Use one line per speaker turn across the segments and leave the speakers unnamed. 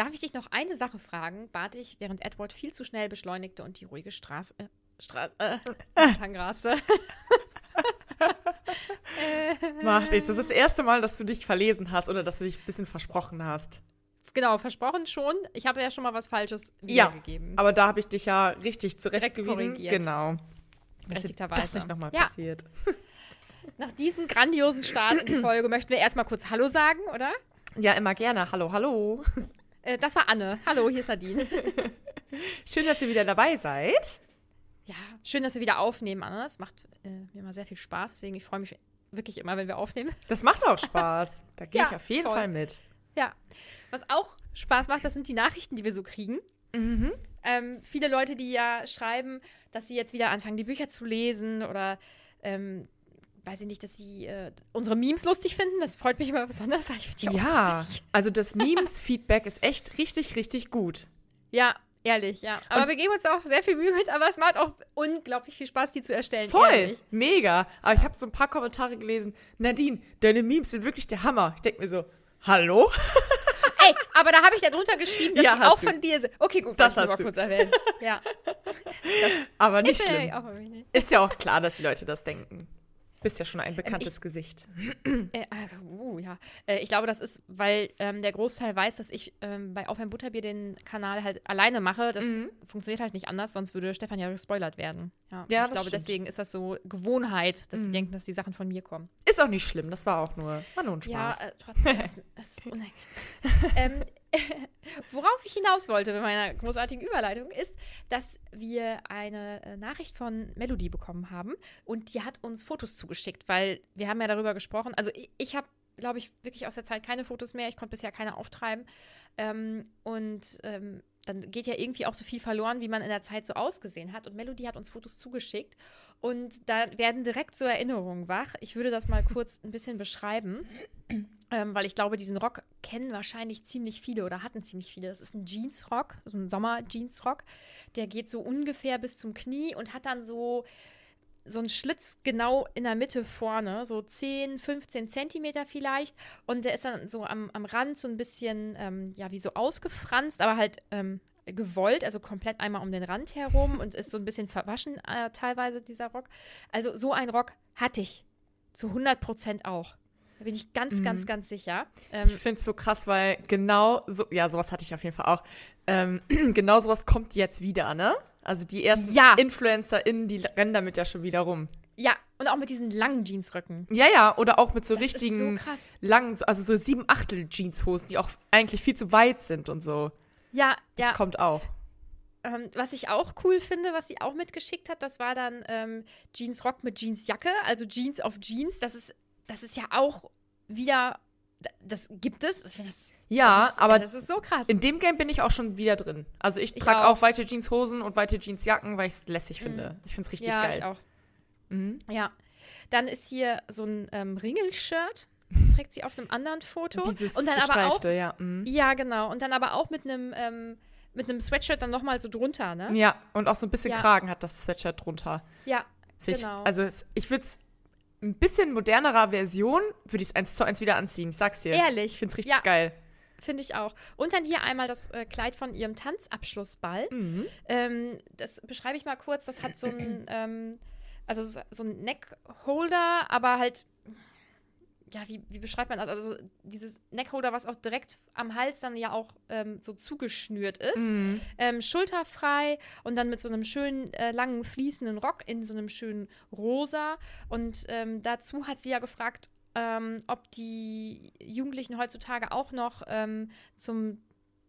Darf ich dich noch eine Sache fragen, bat ich, während Edward viel zu schnell beschleunigte und die ruhige Straße, äh, Straße, äh, entlang raste.
Macht nichts. Das ist das erste Mal, dass du dich verlesen hast oder dass du dich ein bisschen versprochen hast.
Genau, versprochen schon. Ich habe ja schon mal was Falsches
Ja,
wiedergegeben.
aber da habe ich dich ja richtig zurechtgewiesen. Genau.
Berechtigterweise.
das nicht nochmal
Ja.
passiert.
Nach diesem grandiosen Start in die Folge möchten wir erstmal kurz Hallo sagen, oder?
Ja, immer gerne. Hallo, hallo.
Äh, das war Anne. Hallo, hier ist Nadine.
Schön, dass ihr wieder dabei seid.
Ja, schön, dass wir wieder aufnehmen, Anne. Es macht äh, mir immer sehr viel Spaß. Deswegen, ich freue mich wirklich immer, wenn wir aufnehmen.
Das macht auch Spaß. Da gehe
Ja,
ich auf jeden
voll.
Fall mit.
Ja. Was auch Spaß macht, das sind die Nachrichten, die wir so kriegen.
Mhm.
Ähm, viele Leute, die ja schreiben, dass sie jetzt wieder anfangen, die Bücher zu lesen oder weiß ich nicht, dass sie äh, unsere Memes lustig finden. Das freut mich immer besonders.
Ja, also das Memes-Feedback ist echt richtig, richtig gut.
Ja, ehrlich, ja. Aber
Und-
wir geben uns auch sehr viel Mühe mit, aber es macht auch unglaublich viel Spaß, die zu erstellen.
Voll,
Ehrlich.
mega. Aber ich habe so ein paar Kommentare gelesen. Nadine, deine Memes sind wirklich der Hammer. Ich denke mir so, hallo?
Ey, aber da habe ich da drunter geschrieben, dass
Ja,
die auch
du.
von dir sind. Okay, gut,
Das
wollte ich mal kurz erwähnen. Ja.
Aber nicht schlimm. Ist ja auch klar, dass die Leute das denken. Bist ja schon ein bekanntes
ich-
Gesicht.
Äh, äh, uh, ja. Äh, ich glaube, das ist, weil ähm, der Großteil weiß, dass ich ähm, bei Auf ein Butterbier den Kanal halt alleine mache. Das funktioniert halt nicht anders, sonst würde Stefan ja gespoilert werden. Ja,
Ja,
ich glaube,
stimmt.
deswegen ist das so Gewohnheit, dass sie denken, dass die Sachen von mir kommen.
Ist auch nicht schlimm, das war auch nur, war nur ein
Ja,
Spaß.
äh, trotzdem, das, das ist unangenehm. ähm, worauf ich hinaus wollte mit meiner großartigen Überleitung ist, dass wir eine äh, Nachricht von Melody bekommen haben und die hat uns Fotos zugeschickt, weil wir haben ja darüber gesprochen. Also ich, ich habe, glaube ich, wirklich aus der Zeit keine Fotos mehr. Ich konnte bisher keine auftreiben. Ähm, und ähm, dann geht ja irgendwie auch so viel verloren, wie man in der Zeit so ausgesehen hat. Und Melody hat uns Fotos zugeschickt. Und da werden direkt so Erinnerungen wach. Ich würde das mal kurz ein bisschen beschreiben. Ähm, weil ich glaube, diesen Rock kennen wahrscheinlich ziemlich viele oder hatten ziemlich viele. Das ist ein Jeansrock, so ein Sommer-Jeansrock. Der geht so ungefähr bis zum Knie und hat dann so, so einen Schlitz genau in der Mitte vorne, so 10, 15 Zentimeter vielleicht. Und der ist dann so am, am Rand so ein bisschen, ähm, ja, wie so ausgefranst, aber halt ähm, gewollt, also komplett einmal um den Rand herum und ist so ein bisschen verwaschen äh, teilweise, dieser Rock. Also so ein Rock hatte ich zu 100 Prozent auch. Da bin ich ganz, ganz, ganz sicher. Ähm,
Ich finde es so krass, weil genau so, ja, sowas hatte ich auf jeden Fall auch. Ähm, genau sowas kommt jetzt wieder, ne? Also die ersten
Ja.
InfluencerInnen, die rennen damit ja schon wieder rum.
Ja, und auch mit diesen langen Jeansröcken.
Ja, ja, oder auch mit so
Das
richtigen
so krass.
langen, so- also so sieben Achtel Jeanshosen, die auch eigentlich viel zu weit sind und so.
Ja,
Das
ja.
kommt auch.
Ähm, was ich auch cool finde, was sie auch mitgeschickt hat, das war dann ähm, Jeansrock mit Jeansjacke, also Jeans auf Jeans. Das ist, das ist ja auch wieder, das gibt es. Ich finde das,
Ja,
das ist,
aber
das ist so krass.
in dem Game bin ich auch schon wieder drin. Also ich
Ich
trage
auch.
auch. weite Jeanshosen und weite Jeansjacken, weil ich es lässig finde. Ich finde es richtig
ja,
geil.
ich auch.
Mhm.
Ja. Dann ist hier so ein ähm, Ringel-Shirt. Das trägt sie auf einem anderen Foto.
Dieses
und dann aber auch.
ja. mhm.
Ja, genau. Und dann aber auch mit einem ähm, mit einem Sweatshirt dann nochmal so drunter, ne?
Ja, und auch so ein bisschen
Ja.
Kragen hat das Sweatshirt drunter.
Ja,
Find
Genau.
Also ich würde es ein bisschen modernerer Version, würde ich es eins zu eins wieder anziehen. Ich sag's dir.
Ehrlich?
Ich finde es richtig
Ja.
geil.
finde ich auch. Und dann hier einmal das äh, Kleid von ihrem Tanzabschlussball.
Mhm.
Ähm, das beschreibe ich mal kurz. Das hat so ein, ähm, also so so ein Neckholder, aber halt, ja, wie, wie beschreibt man das? Also so dieses Neckholder, was auch direkt am Hals dann ja auch ähm, so zugeschnürt ist.
Mhm.
Ähm, schulterfrei und dann mit so einem schönen äh, langen fließenden Rock in so einem schönen Rosa. Und ähm, dazu hat sie ja gefragt, ähm, ob die Jugendlichen heutzutage auch noch ähm, zum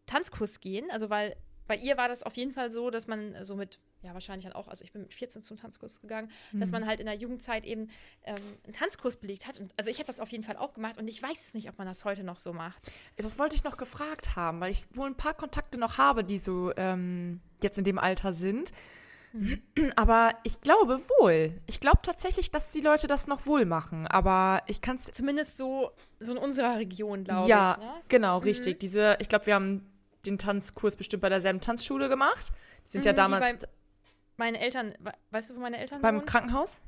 Tanzkurs gehen. Also weil bei ihr war das auf jeden Fall so, dass man so mit, ja wahrscheinlich dann auch, also ich bin mit 14 zum Tanzkurs gegangen, dass man halt in der Jugendzeit eben ähm, einen Tanzkurs belegt hat. Und, also ich habe das auf jeden Fall auch gemacht und ich weiß es nicht, ob man das heute noch so macht.
Das wollte ich noch gefragt haben, weil ich wohl ein paar Kontakte noch habe, die so ähm, jetzt in dem Alter sind.
Mhm.
Aber ich glaube wohl. Ich glaube tatsächlich, dass die Leute das noch wohl machen. Aber ich kann es.
Zumindest so, so in unserer Region, glaube
Ja,
ich. Ne?
genau, richtig. Diese, ich glaube, wir haben den Tanzkurs bestimmt bei derselben Tanzschule gemacht. Die sind ja
Mhm, die
damals
Meine Eltern, we- weißt du, wo meine Eltern
beim
wohnen?
Krankenhaus.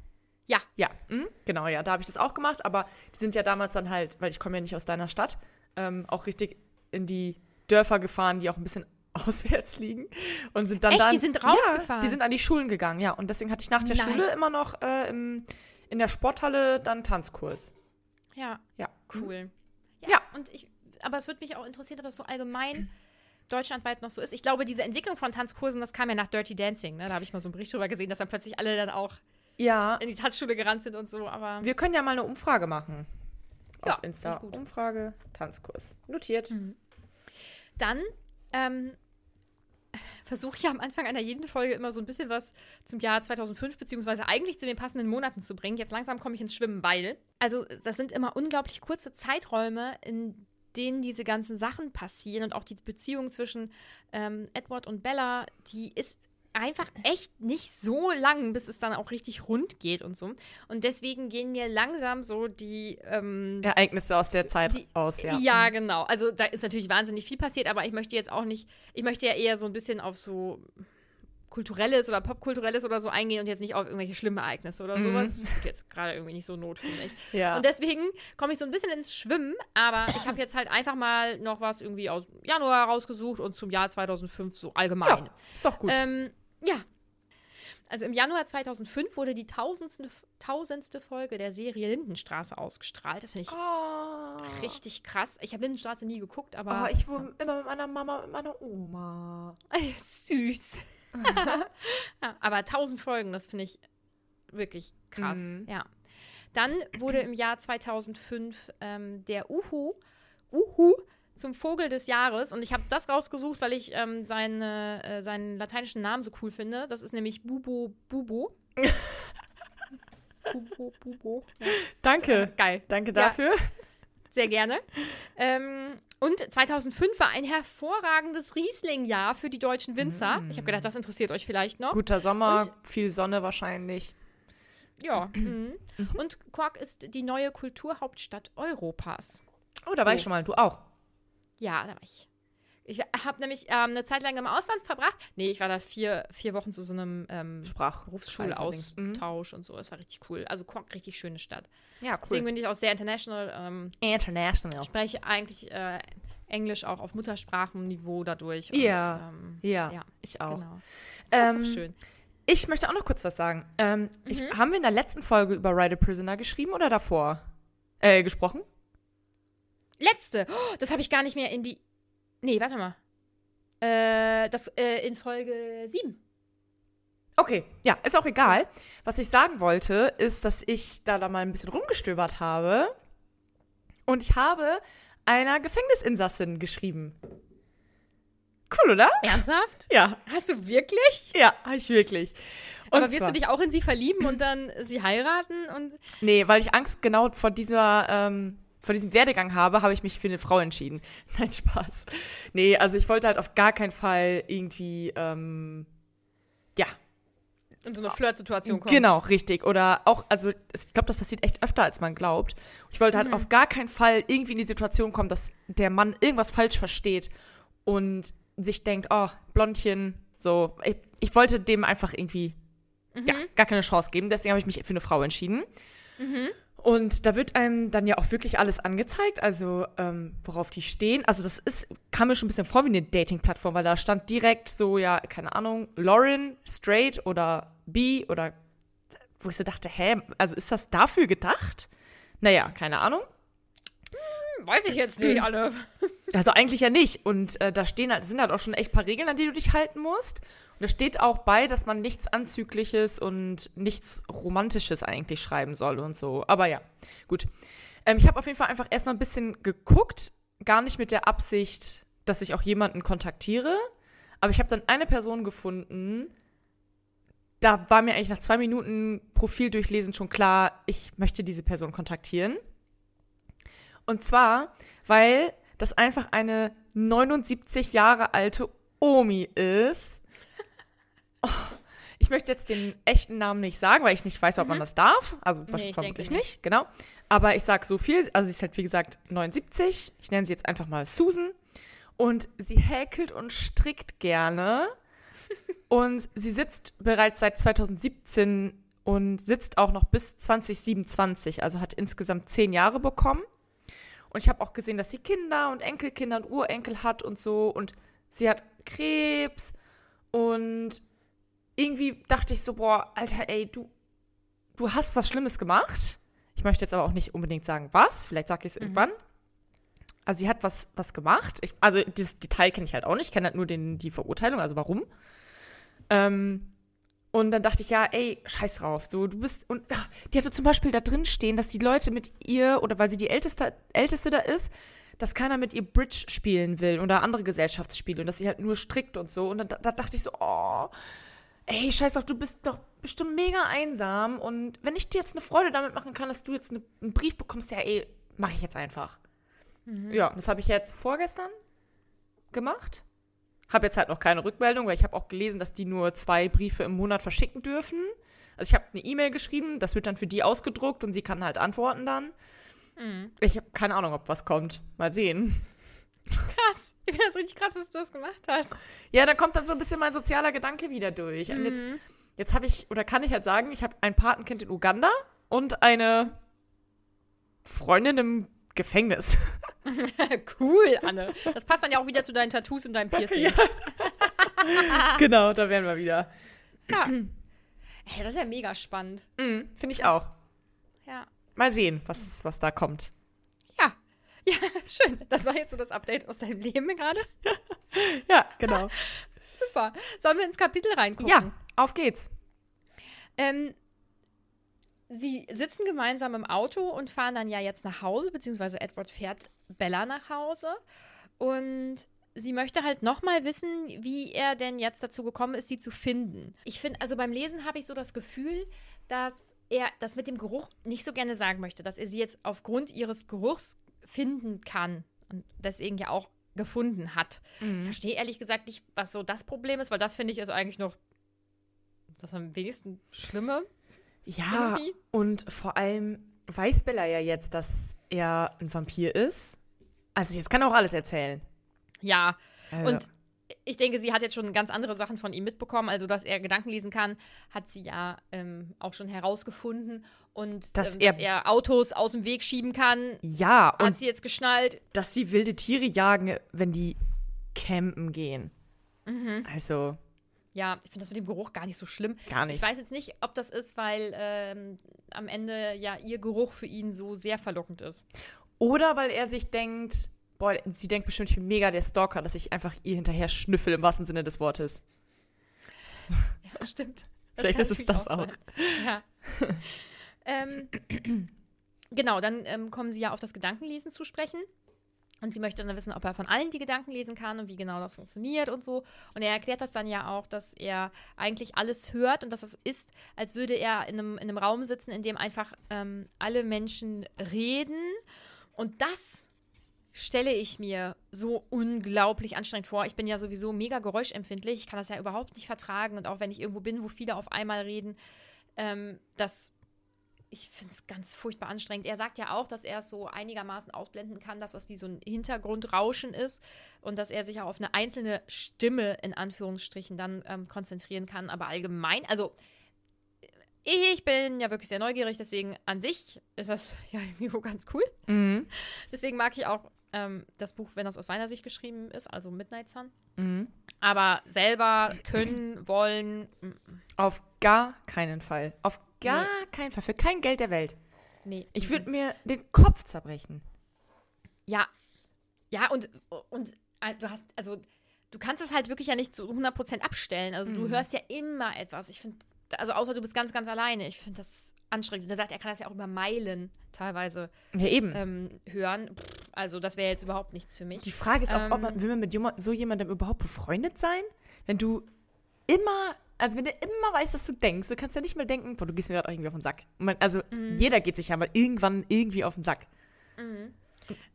Ja.
Ja, mhm, genau, ja, da habe ich das auch gemacht. Aber die sind ja damals dann halt, weil ich komme ja nicht aus deiner Stadt, ähm, auch richtig in die Dörfer gefahren, die auch ein bisschen auswärts liegen und sind dann
Echt?
dann
Die sind
Ja,
rausgefahren?
die sind an die Schulen gegangen, ja. Und deswegen hatte ich nach der
Nein.
Schule immer noch äh, im, in der Sporthalle dann Tanzkurs.
Ja,
Ja,
cool. Ja,
Ja.
und ich, aber es würde mich auch interessieren, ob das so allgemein deutschlandweit noch so ist. Ich glaube, diese Entwicklung von Tanzkursen, das kam ja nach Dirty Dancing. Ne? Da habe ich mal so einen Bericht drüber gesehen, dass dann plötzlich alle dann auch
Ja,
in die Tanzschule gerannt sind und so. Aber
wir können ja mal eine Umfrage machen.
Ja,
Auf Insta. Umfrage, Tanzkurs. Notiert.
dann ähm, versuche ich ja am Anfang einer jeden Folge immer so ein bisschen was zum Jahr 2005, beziehungsweise eigentlich zu den passenden Monaten zu bringen. Jetzt langsam komme ich ins Schwimmen, weil, also das sind immer unglaublich kurze Zeiträume, in denen diese ganzen Sachen passieren und auch die Beziehung zwischen ähm, Edward und Bella, die ist einfach echt nicht so lang, bis es dann auch richtig rund geht und so. Und deswegen gehen mir langsam so die ähm,
Ereignisse aus der Zeit
die,
aus, ja.
Ja,
Mhm.
genau. Also da ist natürlich wahnsinnig viel passiert, aber ich möchte jetzt auch nicht, ich möchte ja eher so ein bisschen auf so kulturelles oder popkulturelles oder so eingehen und jetzt nicht auf irgendwelche schlimmen Ereignisse oder
Mhm.
sowas. Das tut jetzt gerade irgendwie nicht so Not, finde ich.
Ja.
Und deswegen komme ich so ein bisschen ins Schwimmen, aber ich habe jetzt halt einfach mal noch was irgendwie aus Januar rausgesucht und zum Jahr 2005 so allgemein.
ja, ist doch gut.
Ähm, ja. Also im Januar 2005 wurde die tausendste, tausendste Folge der Serie Lindenstraße ausgestrahlt. Das finde ich
oh.
richtig krass. Ich habe Lindenstraße nie geguckt, aber
Oh, ich wohne immer mit meiner Mama, mit meiner Oma.
süß. ja, aber 1000 Folgen, das finde ich wirklich krass.
Mhm.
Ja. Dann wurde im Jahr 2005 ähm, der Uhu, Uhu zum Vogel des Jahres und ich habe das rausgesucht, weil ich ähm, seine, äh, seinen lateinischen Namen so cool finde. Das ist nämlich Bubo Bubo. Bubo Bubo. Ja,
Danke.
geil.
Danke
Ja. Sehr gerne. Ähm, und 2005 war ein hervorragendes Riesling-Jahr für die deutschen Winzer. Ich habe gedacht, das interessiert euch vielleicht noch.
Guter Sommer,
Und-
viel Sonne wahrscheinlich.
Ja. mhm. Und Quark ist die neue Kulturhauptstadt Europas.
Oh, da war
So.
ich schon mal. Du auch.
Ja, da war ich. Ich habe nämlich ähm, eine Zeit lang im Ausland verbracht. Nee, ich war da vier, vier Wochen zu so einem ähm,
Sprach.
Berufsschulaustausch und so. Das war richtig cool. Also Quark, richtig schöne Stadt.
Ja,
Deswegen
cool.
bin ich auch sehr international. Ähm,
International.
spreche eigentlich äh, Englisch auch auf Muttersprachenniveau dadurch. Und,
Ja.
ähm,
Ja,
ja,
ich auch.
Genau. Das
Ähm,
ist doch schön.
Ich möchte auch noch kurz was sagen. Ähm, ich,
Mhm.
haben wir in der letzten Folge über Ride a Prisoner geschrieben oder davor? Äh, gesprochen?
Letzte. Oh, das habe ich gar nicht mehr in die. Nee, warte mal. Äh, das äh, in Folge 7.
Okay, ja, ist auch egal. Was ich sagen wollte, ist, dass ich da, da mal ein bisschen rumgestöbert habe und ich habe einer Gefängnisinsassin geschrieben. Cool, oder?
Ernsthaft?
Ja.
Hast du wirklich?
Ja, habe ich wirklich. Und
Aber wirst
zwar,
du dich auch in sie verlieben und dann sie heiraten und.
Nee, weil ich Angst genau vor dieser, ähm, vor diesem Werdegang habe, habe ich mich für eine Frau entschieden. Nein, Spaß. Nee, also ich wollte halt auf gar keinen Fall irgendwie, ähm, ja,
in so eine Flirtsituation kommen.
Genau, richtig. Oder auch, also ich glaube, das passiert echt öfter, als man glaubt. Ich wollte halt auf gar keinen Fall irgendwie in die Situation kommen, dass der Mann irgendwas falsch versteht und sich denkt, oh, Blondchen, so. Ich, ich wollte dem einfach irgendwie, ja, gar keine Chance geben. Deswegen habe ich mich für eine Frau entschieden. Und da wird einem dann ja auch wirklich alles angezeigt, also ähm, worauf die stehen. Also das ist, kam mir schon ein bisschen vor wie eine Dating-Plattform, weil da stand direkt so, ja, keine Ahnung, Lauren, straight oder B oder wo ich so dachte, hä, also ist das dafür gedacht? Naja, keine Ahnung.
Weiß ich jetzt nicht alle.
Also eigentlich ja nicht. Und äh, da stehen halt, sind halt auch schon echt ein paar Regeln, an die du dich halten musst. Da steht auch bei, dass man nichts Anzügliches und nichts Romantisches eigentlich schreiben soll und so. Aber ja, gut. Ähm, ich habe auf jeden Fall einfach erstmal ein bisschen geguckt, gar nicht mit der Absicht, dass ich auch jemanden kontaktiere. Aber ich habe dann eine Person gefunden, da war mir eigentlich nach zwei Minuten Profil durchlesen schon klar, ich möchte diese Person kontaktieren. Und zwar, weil das einfach eine 79 Jahre alte Omi ist. Ich möchte jetzt den echten Namen nicht sagen, weil ich nicht weiß, ob man das darf. Also
Nee,
wahrscheinlich
ich
vermutlich
denke
nicht. genau. Aber ich sage so viel. Also sie ist halt, wie gesagt, 79. Ich nenne sie jetzt einfach mal Susan. Und sie häkelt und strickt gerne. Und sie sitzt bereits seit 2017 und sitzt auch noch bis 2027. Also hat insgesamt zehn Jahre bekommen. Und ich habe auch gesehen, dass sie Kinder und Enkelkinder und Urenkel hat und so. Und sie hat Krebs. Und irgendwie dachte ich so, boah, Alter, ey, du, du hast was Schlimmes gemacht. Ich möchte jetzt aber auch nicht unbedingt sagen, was. Vielleicht sage ich es irgendwann. Also sie hat was, was gemacht. Ich, also das Detail kenne ich halt auch nicht. Ich kenne halt nur den, die Verurteilung, also warum. Ähm, und dann dachte ich, ja, ey, scheiß drauf. So, du bist. Und ach, die hatte zum Beispiel da drin stehen, dass die Leute mit ihr, oder weil sie die Älteste, Älteste da ist, dass keiner mit ihr Bridge spielen will oder andere Gesellschaftsspiele und dass sie halt nur strickt und so. Und dann da, da dachte ich so, oh, ey, scheiß drauf, du bist doch bestimmt mega einsam. Und wenn ich dir jetzt eine Freude damit machen kann, dass du jetzt eine, einen Brief bekommst, ja, ey, mache ich jetzt einfach. Ja, das habe ich jetzt vorgestern gemacht. Habe jetzt halt noch keine Rückmeldung, weil ich habe auch gelesen, dass die nur zwei Briefe im Monat verschicken dürfen. Also ich habe eine E-Mail geschrieben, das wird dann für die ausgedruckt und sie kann halt antworten dann. Ich habe keine Ahnung, ob was kommt. Mal sehen.
Krass. Ich finde das richtig krass, dass du das gemacht hast.
Ja, da kommt dann so ein bisschen mein sozialer Gedanke wieder durch. Und jetzt, jetzt habe ich, oder kann ich halt sagen, ich habe ein Patenkind in Uganda und eine Freundin im Gefängnis.
cool, Anne. Das passt dann ja auch wieder zu deinen Tattoos und deinem Piercing.
Ja. genau, da wären wir wieder.
Ja. Ey, das ist ja mega spannend.
Mhm, Finde ich
Krass.
auch.
Ja.
Mal sehen, was, was da kommt.
Ja. Schön. Das war jetzt so das Update aus deinem Leben gerade.
Ja, genau.
Super. Sollen wir ins Kapitel reingucken?
ja, auf geht's.
Ähm, sie sitzen gemeinsam im Auto und fahren dann ja jetzt nach Hause, beziehungsweise Edward fährt Bella nach Hause. Und sie möchte halt nochmal wissen, wie er denn jetzt dazu gekommen ist, sie zu finden. Ich finde, also beim Lesen habe ich so das Gefühl, dass er das mit dem Geruch nicht so gerne sagen möchte, dass er sie jetzt aufgrund ihres Geruchs finden kann und deswegen ja auch gefunden hat. Ich verstehe ehrlich gesagt nicht, was so das Problem ist, weil das finde ich ist eigentlich noch das am wenigsten Schlimme.
Ja,
Irgendwie?
und vor allem weiß Bella ja jetzt, dass er ein Vampir ist. Also jetzt kann er auch alles erzählen.
Ja,
Also,
und ich denke, sie hat jetzt schon ganz andere Sachen von ihm mitbekommen. Also, dass er Gedanken lesen kann, hat sie ja ähm, auch schon herausgefunden. Und
Dass
ähm,
er-
dass er Autos aus dem Weg schieben kann,
ja,
hat
und
sie jetzt geschnallt.
dass sie wilde Tiere jagen, wenn die campen gehen.
Mhm.
Also,
Ja, ich finde das mit dem Geruch gar nicht so schlimm.
gar nicht.
Ich weiß jetzt nicht, ob das ist, weil ähm, am Ende ja ihr Geruch für ihn so sehr verlockend ist.
Oder weil er sich denkt, boah, sie denkt bestimmt, ich bin mega der Stalker, dass ich einfach ihr hinterher schnüffel im wahrsten Sinne des Wortes.
Ja, stimmt.
Vielleicht ist es das auch.
sein. Ja. ähm, genau, dann ähm, kommen sie ja auf das Gedankenlesen zu sprechen. Und sie möchte dann wissen, ob er von allen die Gedanken lesen kann und wie genau das funktioniert und so. Und er erklärt das dann ja auch, dass er eigentlich alles hört und dass es ist, als würde er in einem, in einem Raum sitzen, in dem einfach ähm, alle Menschen reden. Und das stelle ich mir so unglaublich anstrengend vor. Ich bin ja sowieso mega geräuschempfindlich. Ich kann das ja überhaupt nicht vertragen. Und auch wenn ich irgendwo bin, wo viele auf einmal reden, ähm, das ich finde es ganz furchtbar anstrengend. Er sagt ja auch, dass er es so einigermaßen ausblenden kann, dass das wie so ein Hintergrundrauschen ist und dass er sich auch auf eine einzelne Stimme in Anführungsstrichen dann ähm, konzentrieren kann. Aber allgemein, also ich bin ja wirklich sehr neugierig, deswegen an sich ist das ja irgendwie ganz cool.
Mhm.
Deswegen mag ich auch ähm, das Buch, wenn das aus seiner Sicht geschrieben ist, also Midnight Sun.
Mhm.
Aber selber können, wollen. mm.
Auf gar keinen Fall. Auf gar
Nee.
keinen Fall. Für kein Geld der Welt.
Nee.
Ich würde mir den Kopf zerbrechen.
Ja. Ja, und, und äh, du hast, also, du kannst es halt wirklich ja nicht zu 100% abstellen. Also, du
Mhm.
hörst ja immer etwas. Ich finde, also, außer du bist ganz, ganz alleine. Ich finde das anstrengend. Und er sagt, er kann das ja auch über Meilen teilweise
Ja, eben.
ähm, hören. Pff, also, das wäre jetzt überhaupt nichts für mich.
Die Frage ist auch, ob
Ähm,
man, will man mit so jemandem überhaupt befreundet sein? Wenn du immer, also wenn du immer weißt, was du denkst, du kannst ja nicht mal denken, boah, du gehst mir gerade irgendwie auf den Sack. Man, also
Mhm.
jeder geht sich ja mal irgendwann irgendwie auf den Sack.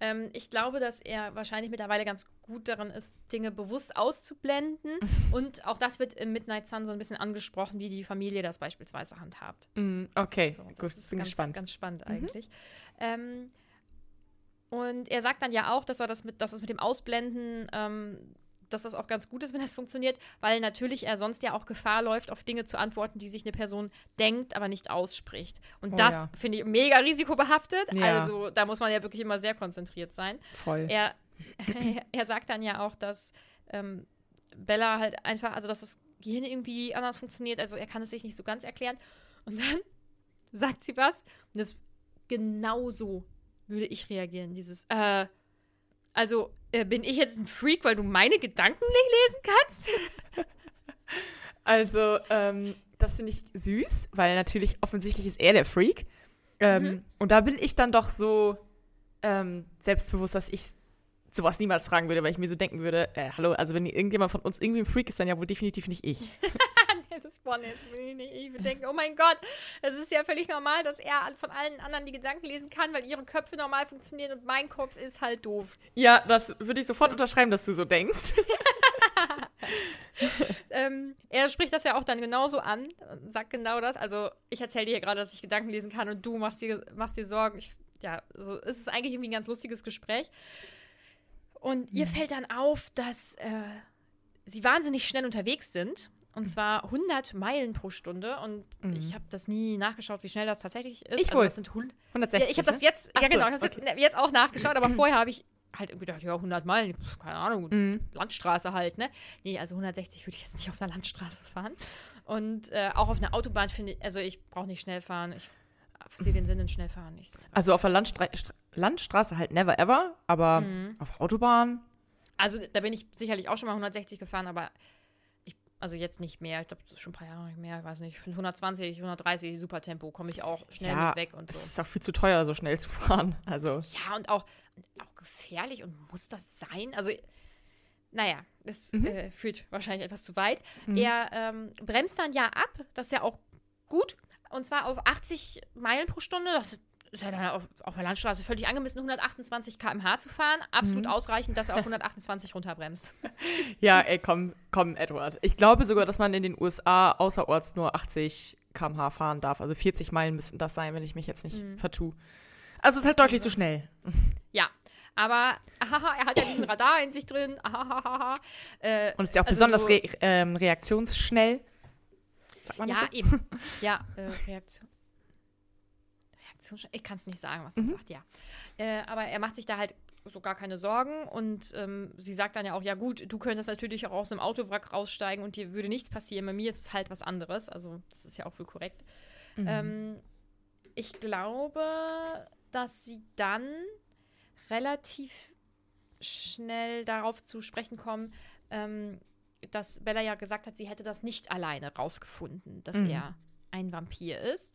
Ähm, ich glaube, dass er wahrscheinlich mittlerweile ganz gut darin ist, Dinge bewusst auszublenden. Und auch das wird im Midnight Sun so ein bisschen angesprochen, wie die Familie das beispielsweise handhabt.
Mm, okay,
So,
gut,
das ist
bin
ganz,
gespannt.
ganz spannend eigentlich. Ähm, und er sagt dann ja auch, dass er das mit, dass es mit dem Ausblenden, ähm, dass das auch ganz gut ist, wenn das funktioniert, weil natürlich er sonst ja auch Gefahr läuft, auf Dinge zu antworten, die sich eine Person denkt, aber nicht ausspricht. Und
Oh
das
ja.
finde ich mega risikobehaftet.
Ja.
Also da muss man ja wirklich immer sehr konzentriert sein.
Voll.
Er, er sagt dann ja auch, dass ähm, Bella halt einfach, also dass das Gehirn irgendwie anders funktioniert, also er kann es sich nicht so ganz erklären. Und dann sagt sie was und das genauso würde ich reagieren. Dieses, äh, also äh, bin ich jetzt ein Freak, weil du meine Gedanken nicht lesen kannst?
Also, ähm, das finde ich süß, weil natürlich offensichtlich ist er der Freak. Ähm,
Mhm.
Und da bin ich dann doch so ähm, selbstbewusst, dass ich sowas niemals fragen würde, weil ich mir so denken würde, äh, hallo, also wenn irgendjemand von uns irgendwie ein Freak ist, dann ja wohl definitiv nicht ich.
das Bonn jetzt ich nicht. Ich würde denken, oh mein Gott, es ist ja völlig normal, dass er von allen anderen die Gedanken lesen kann, weil ihre Köpfe normal funktionieren und mein Kopf ist halt doof.
Ja, das würde ich sofort unterschreiben, dass du so denkst.
ähm, er spricht das ja auch dann genauso an und sagt genau das. Also, ich erzähle dir hier gerade, dass ich Gedanken lesen kann und du machst dir, machst dir Sorgen. Ich, ja, also, es ist eigentlich irgendwie ein ganz lustiges Gespräch. Und ihr fällt dann auf, dass äh, sie wahnsinnig schnell unterwegs sind. Und zwar 100 Meilen pro Stunde. Und ich habe das nie nachgeschaut, wie schnell das tatsächlich ist.
Ich
also,
wohl.
das sind 100.
160.
Ja, ich habe das
ne?
jetzt,
Ach
ja genau, ich habe
okay.
jetzt, jetzt auch nachgeschaut, aber vorher habe ich halt gedacht, ja, 100 Meilen, keine Ahnung,
Mhm.
Landstraße halt, ne? Nee, also 160 würde ich jetzt nicht auf einer Landstraße fahren. Und äh, auch auf einer Autobahn finde ich, also ich brauche nicht schnell fahren, ich sehe den Sinn in schnell fahren nicht so.
Also auf der Landstra Stra- Landstraße halt never ever, aber
Mhm.
auf Autobahn.
Also da bin ich sicherlich auch schon mal 160 gefahren, aber also jetzt nicht mehr. Ich glaube, das ist schon ein paar Jahre nicht mehr, ich weiß nicht. 120, 130, super Tempo, komme ich auch schnell
ja,
mit weg und
es
so.
ist auch viel zu teuer, so schnell zu fahren. Also,
Ja, und auch, auch gefährlich und muss das sein? Also, naja, das
Mhm.
äh, führt wahrscheinlich etwas zu weit. Er ähm, bremst dann ja ab, das ist ja auch gut. Und zwar auf 80 Meilen pro Stunde. Das ist ja dann auf, auf der Landstraße völlig angemessen, 128 km/h zu fahren. Absolut
Mhm.
ausreichend, dass er auf 128 runterbremst.
ja, ey, komm, komm, Edward. Ich glaube sogar, dass man in den USA außerorts nur 80 km/h fahren darf. Also 40 Meilen müssten das sein, wenn ich mich jetzt nicht
Mhm.
vertue. Also es ist halt deutlich zu schnell.
Ja, aber ahaha, er hat ja diesen Radar in sich drin. Ahahaha. Äh,
Und ist ja auch
Also
besonders
so-
re ähm, reaktionsschnell. Sagt man
ja,
das so?
eben. Ja, äh, Reaktion. Reaktion. Ich kann es nicht sagen, was man
Mhm.
sagt, ja. Äh, aber er macht sich da halt so gar keine Sorgen und ähm, sie sagt dann ja auch, ja gut, du könntest natürlich auch aus dem Autowrack raussteigen und dir würde nichts passieren. Bei mir ist es halt was anderes. Also das ist ja auch wohl korrekt.
Mhm.
Ähm, ich glaube, dass sie dann relativ schnell darauf zu sprechen kommen, ähm, dass Bella ja gesagt hat, sie hätte das nicht alleine rausgefunden, dass
Mhm.
er ein Vampir ist.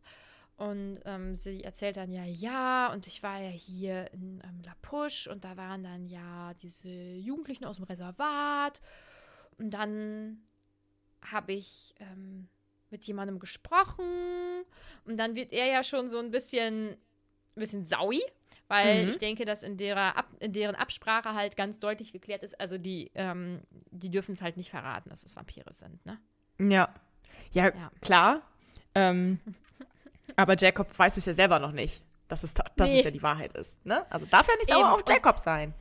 Und ähm, sie erzählt dann ja, ja, und ich war ja hier in ähm, La Push und da waren dann ja diese Jugendlichen aus dem Reservat. Und dann habe ich ähm, mit jemandem gesprochen und dann wird er ja schon so ein bisschen, ein bisschen saui, weil
Mhm.
ich denke, dass in, derer Ab in deren Absprache halt ganz deutlich geklärt ist, also die, ähm, die dürfen es halt nicht verraten, dass es Vampire sind, ne?
Ja. Ja,
Ja.
klar. Ähm, aber Jacob weiß es ja selber noch nicht, dass es, dass
Nee.
es ja die Wahrheit ist. Ne? Also darf er nicht sauer
Eben.
auf
Und-
Jacob sein.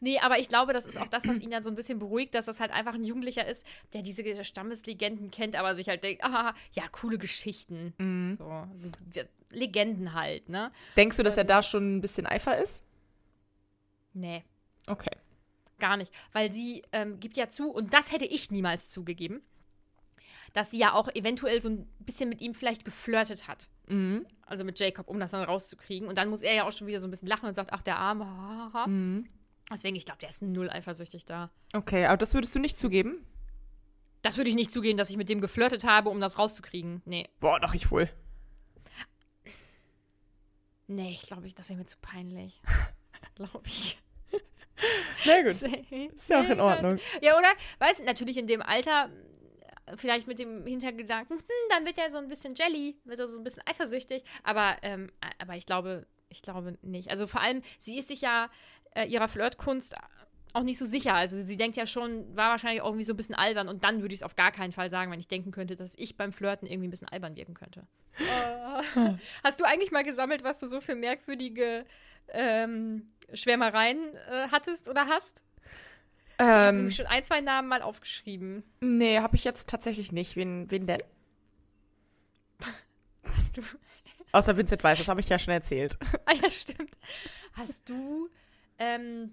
Nee, aber ich glaube, das ist auch das, was ihn dann so ein bisschen beruhigt, dass das halt einfach ein Jugendlicher ist, der diese Stammeslegenden kennt, aber sich halt denkt, ah, ja, coole Geschichten.
Mhm.
So, so wir- Legenden halt, ne?
Denkst du, dass er da schon ein bisschen Eifer ist?
Nee,
Okay.
gar nicht. Weil sie ähm, gibt ja zu, und das hätte ich niemals zugegeben, dass sie ja auch eventuell so ein bisschen mit ihm vielleicht geflirtet hat.
Mhm.
Also mit Jacob, um das dann rauszukriegen. Und dann muss er ja auch schon wieder so ein bisschen lachen und sagt, ach, der Arme, ha, ha, ha.
Mhm.
Deswegen, ich glaube, der ist null eifersüchtig da.
Okay, aber das würdest du nicht zugeben?
Das würde ich nicht zugeben, dass ich mit dem geflirtet habe, um das rauszukriegen. Nee.
Boah, doch, ich wohl.
Nee, ich glaube, ich, das wäre mir zu peinlich. glaube ich.
Na gut.
Ist
ja auch in Ordnung.
Ja, oder? Weißt du, natürlich in dem Alter, vielleicht mit dem Hintergedanken, hm, dann wird er so ein bisschen jelly, wird er so ein bisschen eifersüchtig. Aber, ähm, aber ich glaube, ich glaube nicht. Also vor allem, sie ist sich ja äh, ihrer Flirtkunst auch nicht so sicher. Also sie denkt ja schon, war wahrscheinlich auch irgendwie so ein bisschen albern. Und dann würde ich es auf gar keinen Fall sagen, wenn ich denken könnte, dass ich beim Flirten irgendwie ein bisschen albern wirken könnte. Äh, Hast du eigentlich mal gesammelt, was du so für merkwürdige ähm, Schwärmereien äh, hattest oder hast? Ich habe
Ähm,
nämlich schon ein, zwei Namen mal aufgeschrieben.
nee, habe ich jetzt tatsächlich nicht. Wen, wen denn?
Hast du.
Außer Vincent Weiss, das habe ich ja schon erzählt.
Ah ja, stimmt. Hast du ähm,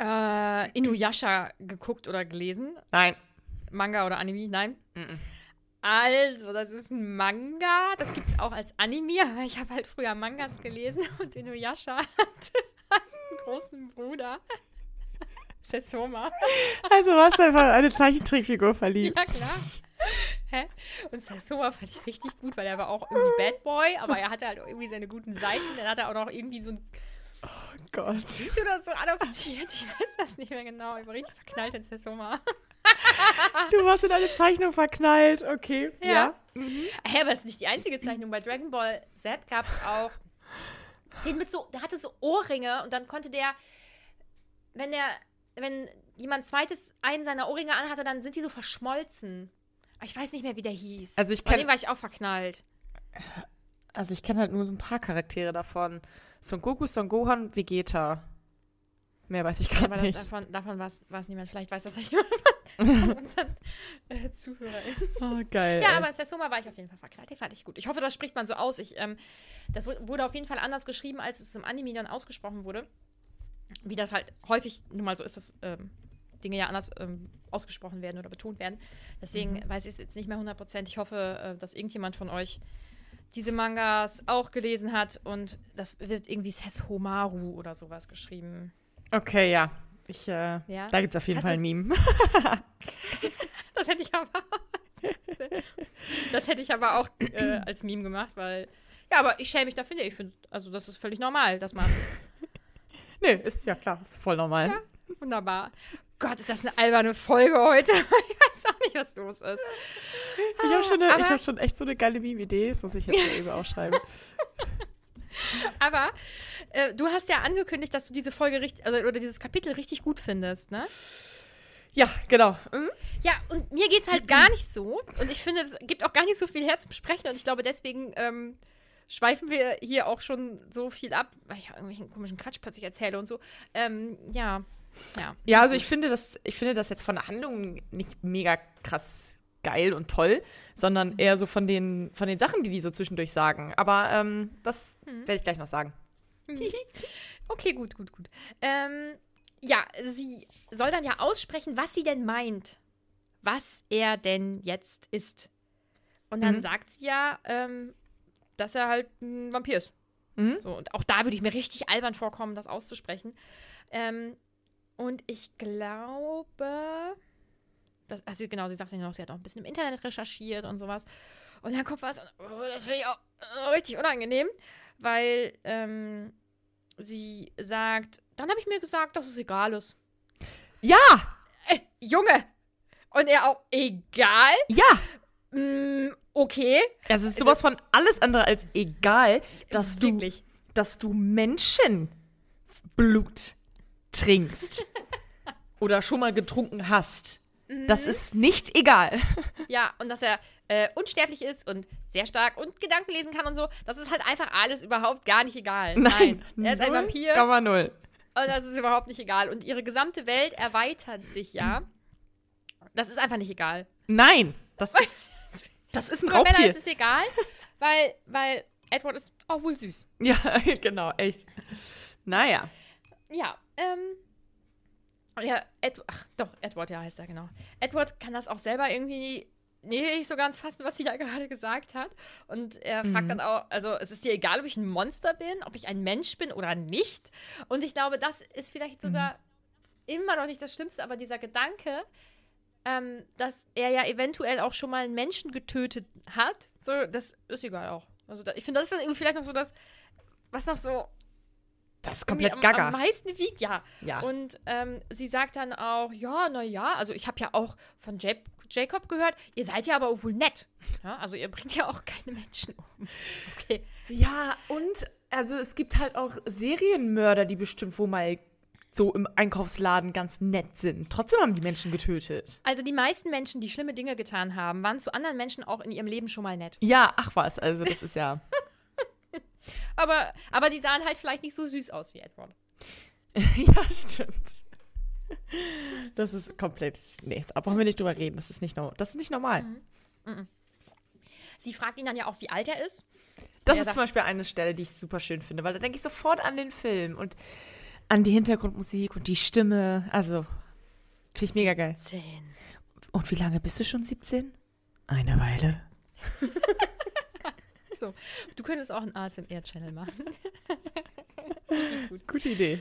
äh, Inuyasha geguckt oder gelesen?
Nein.
Manga oder Anime? Nein?
Mhm.
Also, das ist ein Manga. Das gibt es auch als Anime, aber ich habe halt früher Mangas gelesen und Inuyasha hat einen großen Bruder. Sessoma.
Also warst du einfach in eine Zeichentrickfigur verliebt.
Ja, klar. Hä? Und Sessoma fand ich richtig gut, weil er war auch irgendwie Bad Boy, aber er hatte halt irgendwie seine guten Seiten. Dann hat er auch noch irgendwie so ein
Gott.
Lied oder so adoptiert. Ich weiß das nicht mehr genau. Ich war richtig verknallt in Sessoma.
Du warst in eine Zeichnung verknallt. Okay.
Ja.
Ja.
Hä, aber das ist nicht die einzige Zeichnung. Bei Dragon Ball Z gab es auch den mit so, der hatte so Ohrringe und dann konnte der, wenn der, wenn jemand zweites einen seiner Ohrringe anhatte, dann sind die so verschmolzen. Aber Ich weiß nicht mehr, wie der hieß.
Also ich
Bei dem war ich auch verknallt.
Also ich kenne halt nur so ein paar Charaktere davon. Son Goku, Son Gohan, Vegeta. Mehr weiß ich gerade nicht.
davon, davon war es niemand. Vielleicht weiß das ja jemand von unseren äh, Zuhörern.
Oh, geil.
Ja,
ey.
aber in Sessoma war ich auf jeden Fall verknallt. Den fand ich gut. Ich hoffe, das spricht man so aus. Ich, ähm, das wu- wurde auf jeden Fall anders geschrieben, als es im Anime dann ausgesprochen wurde. Wie das halt häufig nun mal so ist, dass ähm, Dinge ja anders ähm, ausgesprochen werden oder betont werden. Deswegen
Mhm.
weiß ich es jetzt nicht mehr 100%. Ich hoffe, äh, dass irgendjemand von euch diese Mangas auch gelesen hat und das wird irgendwie Seshomaru oder sowas geschrieben.
Okay, ja. Ich, äh,
Ja?
Da gibt es auf jeden
Kannst
Fall ein Meme.
Das hätte ich aber. das hätte ich aber auch äh, als Meme gemacht, weil. Ja, aber ich schäme mich dafür. Ich finde, also das ist völlig normal, dass man.
Nee, ist ja klar, ist voll normal.
Ja. Wunderbar. Gott, ist das eine alberne Folge heute. ich weiß auch nicht, was los ist.
Ich habe schon, eine- ich
Aber-
hab schon echt so eine geile Meme-Idee. Das muss ich jetzt mal eben aufschreiben.
Aber äh, du hast ja angekündigt, dass du diese Folge richtig, also, oder dieses Kapitel richtig gut findest, ne?
Ja, genau. Mhm.
Ja, und mir geht's halt gar nicht so. Und ich finde, es gibt auch gar nicht so viel her zum Sprechen. Und ich glaube, deswegen ähm, schweifen wir hier auch schon so viel ab, weil ich ja irgendwelchen komischen Quatsch plötzlich erzähle und so. Ähm, ja, ja.
Ja, also ich finde, das, ich finde das jetzt von der Handlung nicht mega krass geil und toll, sondern eher so von den, von den Sachen, die die so zwischendurch sagen. Aber ähm, das werde ich gleich noch sagen.
Okay, gut, gut, gut. Ähm, ja, sie soll dann ja aussprechen, was sie denn meint. Was er denn jetzt ist. Und dann
Mhm.
sagt sie ja, ähm, dass er halt ein Vampir ist.
Mhm.
So, und auch da würde ich mir richtig albern vorkommen, das auszusprechen. Ähm, und ich glaube, das, also genau, sie sagt dann noch, sie hat auch ein bisschen im Internet recherchiert und sowas. Und dann kommt was, oh, das finde ich auch äh, richtig unangenehm, weil ähm, sie sagt, dann habe ich mir gesagt, dass es egal ist.
Ja!
Äh, Junge! Und er auch, egal?
Ja!
Mm, okay.
Es ist sowas von alles andere als egal, dass du, dass du Menschenblut trinkst. oder schon mal getrunken hast. Das
Mhm.
ist nicht egal.
Ja, und dass er äh, unsterblich ist und sehr stark und Gedanken lesen kann und so, das ist halt einfach alles überhaupt gar nicht egal. Nein, er ist ein Vampir
Komma null.
und das ist überhaupt nicht egal. Und ihre gesamte Welt erweitert sich ja. Das ist einfach nicht egal.
Nein, das ist, das ist ein
Männer
Raubtier.
ist es egal, weil, weil Edward ist auch wohl süß.
Ja, genau, echt. Naja.
Ja, ähm. Ja, Ed, ach doch, Edward, ja, heißt er, genau. Edward kann das auch selber irgendwie nicht so ganz fassen, was sie da gerade gesagt hat. Und er fragt dann auch, also es ist dir egal, ob ich ein Monster bin, ob ich ein Mensch bin oder nicht. Und ich glaube, das ist vielleicht sogar immer noch nicht das Schlimmste, aber dieser Gedanke, ähm, dass er ja eventuell auch schon mal einen Menschen getötet hat, so, das ist egal auch. Also da, ich finde, das ist irgendwie vielleicht noch so das, was noch so
Das ist komplett
am,
gaga.
am meisten wiegt, ja.
Ja.
Und ähm, sie sagt dann auch, ja, na ja, also ich habe ja auch von Ja- Jacob gehört, ihr seid ja aber auch wohl nett. Ja, also ihr bringt ja auch keine Menschen um. Okay.
Ja, und also es gibt halt auch Serienmörder, die bestimmt wo mal so im Einkaufsladen ganz nett sind. Trotzdem haben die Menschen getötet.
Also die meisten Menschen, die schlimme Dinge getan haben, waren zu anderen Menschen auch in ihrem Leben schon mal nett.
Ja, ach was, also das ist ja.
Aber, aber die sahen halt vielleicht nicht so süß aus wie Edward.
ja, stimmt. Das ist komplett. Nee, da brauchen wir nicht drüber reden. Das ist nicht, no das ist nicht normal.
Sie fragt ihn dann ja auch, wie alt er ist.
Das
Ja,
ist zum Beispiel eine Stelle, die ich super schön finde, weil da denke ich sofort an den Film und an die Hintergrundmusik und die Stimme. Also, finde ich mega geil.
Zehn.
Und wie lange bist du schon 17? Eine Weile.
So, du könntest auch einen ASMR-Channel machen.
Gute Idee.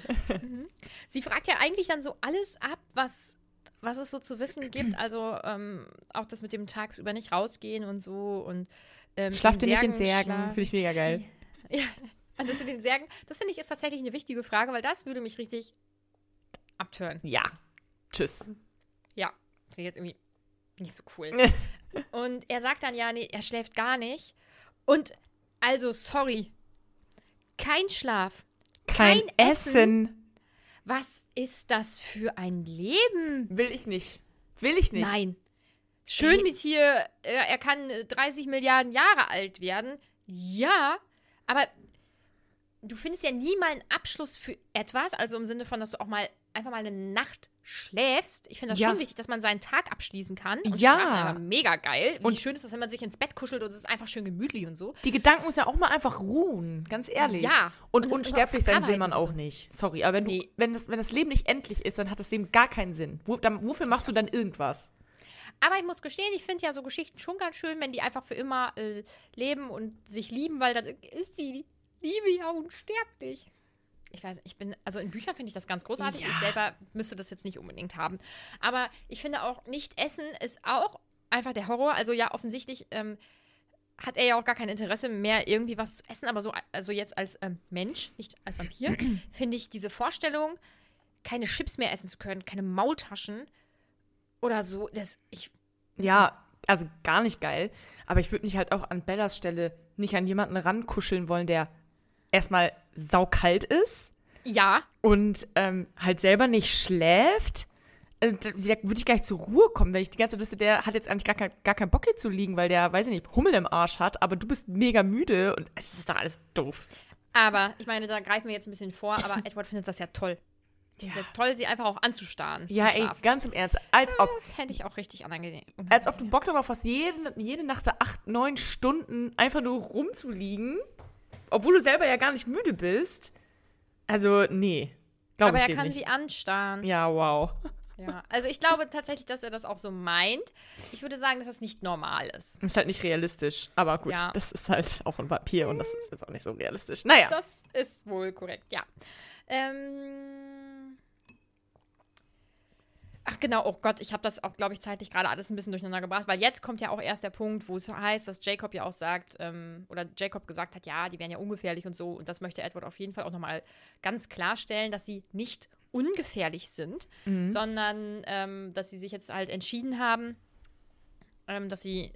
Sie fragt ja eigentlich dann so alles ab, was, was es so zu wissen gibt. Also ähm, auch das mit dem tagsüber nicht rausgehen und so. Und, ähm,
Schlaft ihr nicht in
Särgen.
Finde ich mega geil.
Ja, und das mit den Särgen, das finde ich ist tatsächlich eine wichtige Frage, weil das würde mich richtig abtören.
Ja. Tschüss.
Ja, finde ich jetzt irgendwie nicht so cool. und er sagt dann ja, nee, er schläft gar nicht. Und also, sorry, kein Schlaf.
Kein,
Kein
Essen.
Essen. Was ist das für ein Leben?
Will ich nicht. Will ich nicht.
Nein. Schön mit hier, äh, er kann äh, 30 Milliarden Jahre alt werden. Ja, aber du findest ja nie mal einen Abschluss für etwas, also im Sinne von, dass du auch mal einfach mal eine Nacht schläfst. Ich finde das
Ja.
schon wichtig, dass man seinen Tag abschließen kann. Und
Ja.
Mega geil. Wie
Und-
schön ist das, wenn man sich ins Bett kuschelt und es ist einfach schön gemütlich und so.
Die Gedanken müssen ja auch mal einfach ruhen, ganz ehrlich.
Ja.
Und,
Und
unsterblich sein will man auch
so.
nicht. Sorry, aber wenn, du,
Nee.
wenn, das, wenn das Leben nicht endlich ist, dann hat das Leben gar keinen Sinn. Wo, dann, wofür machst du dann irgendwas?
Aber ich muss gestehen, ich finde ja so Geschichten schon ganz schön, wenn die einfach für immer äh, leben und sich lieben, weil dann ist die Liebe ja unsterblich. Ich weiß, ich bin, also in Büchern finde ich das ganz großartig.
Ja.
Ich selber müsste das jetzt nicht unbedingt haben. Aber ich finde auch, nicht essen ist auch einfach der Horror. Also ja, offensichtlich ähm, hat er ja auch gar kein Interesse mehr, irgendwie was zu essen. Aber so, also jetzt als ähm, Mensch, nicht als Vampir, finde ich diese Vorstellung, keine Chips mehr essen zu können, keine Maultaschen oder so, das, ich,
Ja, also gar nicht geil. Aber ich würde mich halt auch an Bellas Stelle nicht an jemanden rankuscheln wollen, der erstmal saukalt ist
ja,
und ähm, halt selber nicht schläft. Also, da würde ich gar nicht zur Ruhe kommen, wenn ich die ganze Zeit wüsste, der hat jetzt eigentlich gar, kein, gar keinen Bock hier zu liegen, weil der, weiß ich nicht, Hummel im Arsch hat, aber du bist mega müde und das ist doch alles doof.
aber ich meine, da greifen wir jetzt ein bisschen vor, aber Edward findet das ja toll. Ja.
Ja.
ja toll, sie einfach auch anzustarren.
Ja, ey, ganz im Ernst, als ob,
Das fände ich auch richtig unangenehm.
als ob du Bock darauf hast, jede, jede Nacht da acht, neun Stunden einfach nur rumzuliegen, obwohl du selber ja gar nicht müde bist. Also, nee. Glaube
Aber er kann
nicht.
sie anstarren.
Ja, wow.
Ja. Also ich glaube tatsächlich, dass er das auch so meint. Ich würde sagen, dass das nicht normal ist.
Ist halt nicht realistisch. Aber gut,
Ja.
das ist halt auch ein Vampir und das ist jetzt auch nicht so realistisch. Naja.
Das ist wohl korrekt, ja. Ähm. Ach, genau, oh Gott, ich habe das auch, glaube ich, zeitlich gerade alles ein bisschen durcheinander gebracht, weil jetzt kommt ja auch erst der Punkt, wo es heißt, dass Jacob ja auch sagt, ähm, oder Jacob gesagt hat, ja, die wären ja ungefährlich und so. Und das möchte Edward auf jeden Fall auch nochmal ganz klarstellen, dass sie nicht ungefährlich sind,
Mhm.
sondern ähm, dass sie sich jetzt halt entschieden haben, ähm, dass sie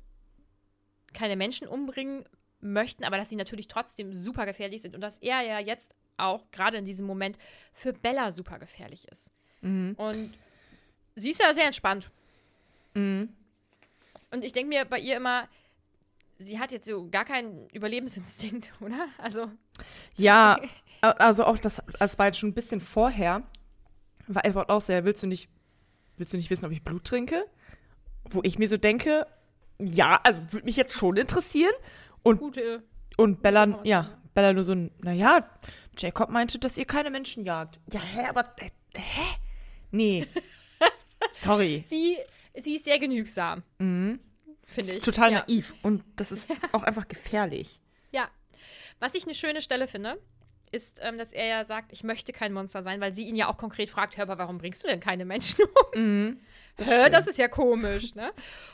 keine Menschen umbringen möchten, aber dass sie natürlich trotzdem super gefährlich sind und dass er ja jetzt auch gerade in diesem Moment für Bella super gefährlich ist.
Mhm.
Und sie ist ja sehr entspannt.
Mhm.
Und ich denke mir bei ihr immer, sie hat jetzt so gar keinen Überlebensinstinkt, oder? Also,
Ja, also auch das, das war jetzt schon ein bisschen vorher, war Edward auch so, ja, willst du nicht, willst du nicht wissen, ob ich Blut trinke? Wo ich mir so denke, ja, also würde mich jetzt schon interessieren.
gute.
Und Bella, ja, Bella nur so, naja, Jacob meinte, dass ihr keine Menschen jagt. Ja, hä, aber, äh, hä? Nee. Sorry.
Sie, sie ist sehr genügsam,
Mhm.
finde ich.
Total
ja.
naiv. Und das ist auch einfach gefährlich.
Ja. Was ich eine schöne Stelle finde, ist, ähm, dass er ja sagt, ich möchte kein Monster sein, weil sie ihn ja auch konkret fragt, hör, aber warum bringst du denn keine Menschen um?
Mhm. Stimmt.
das ist ja komisch, ne?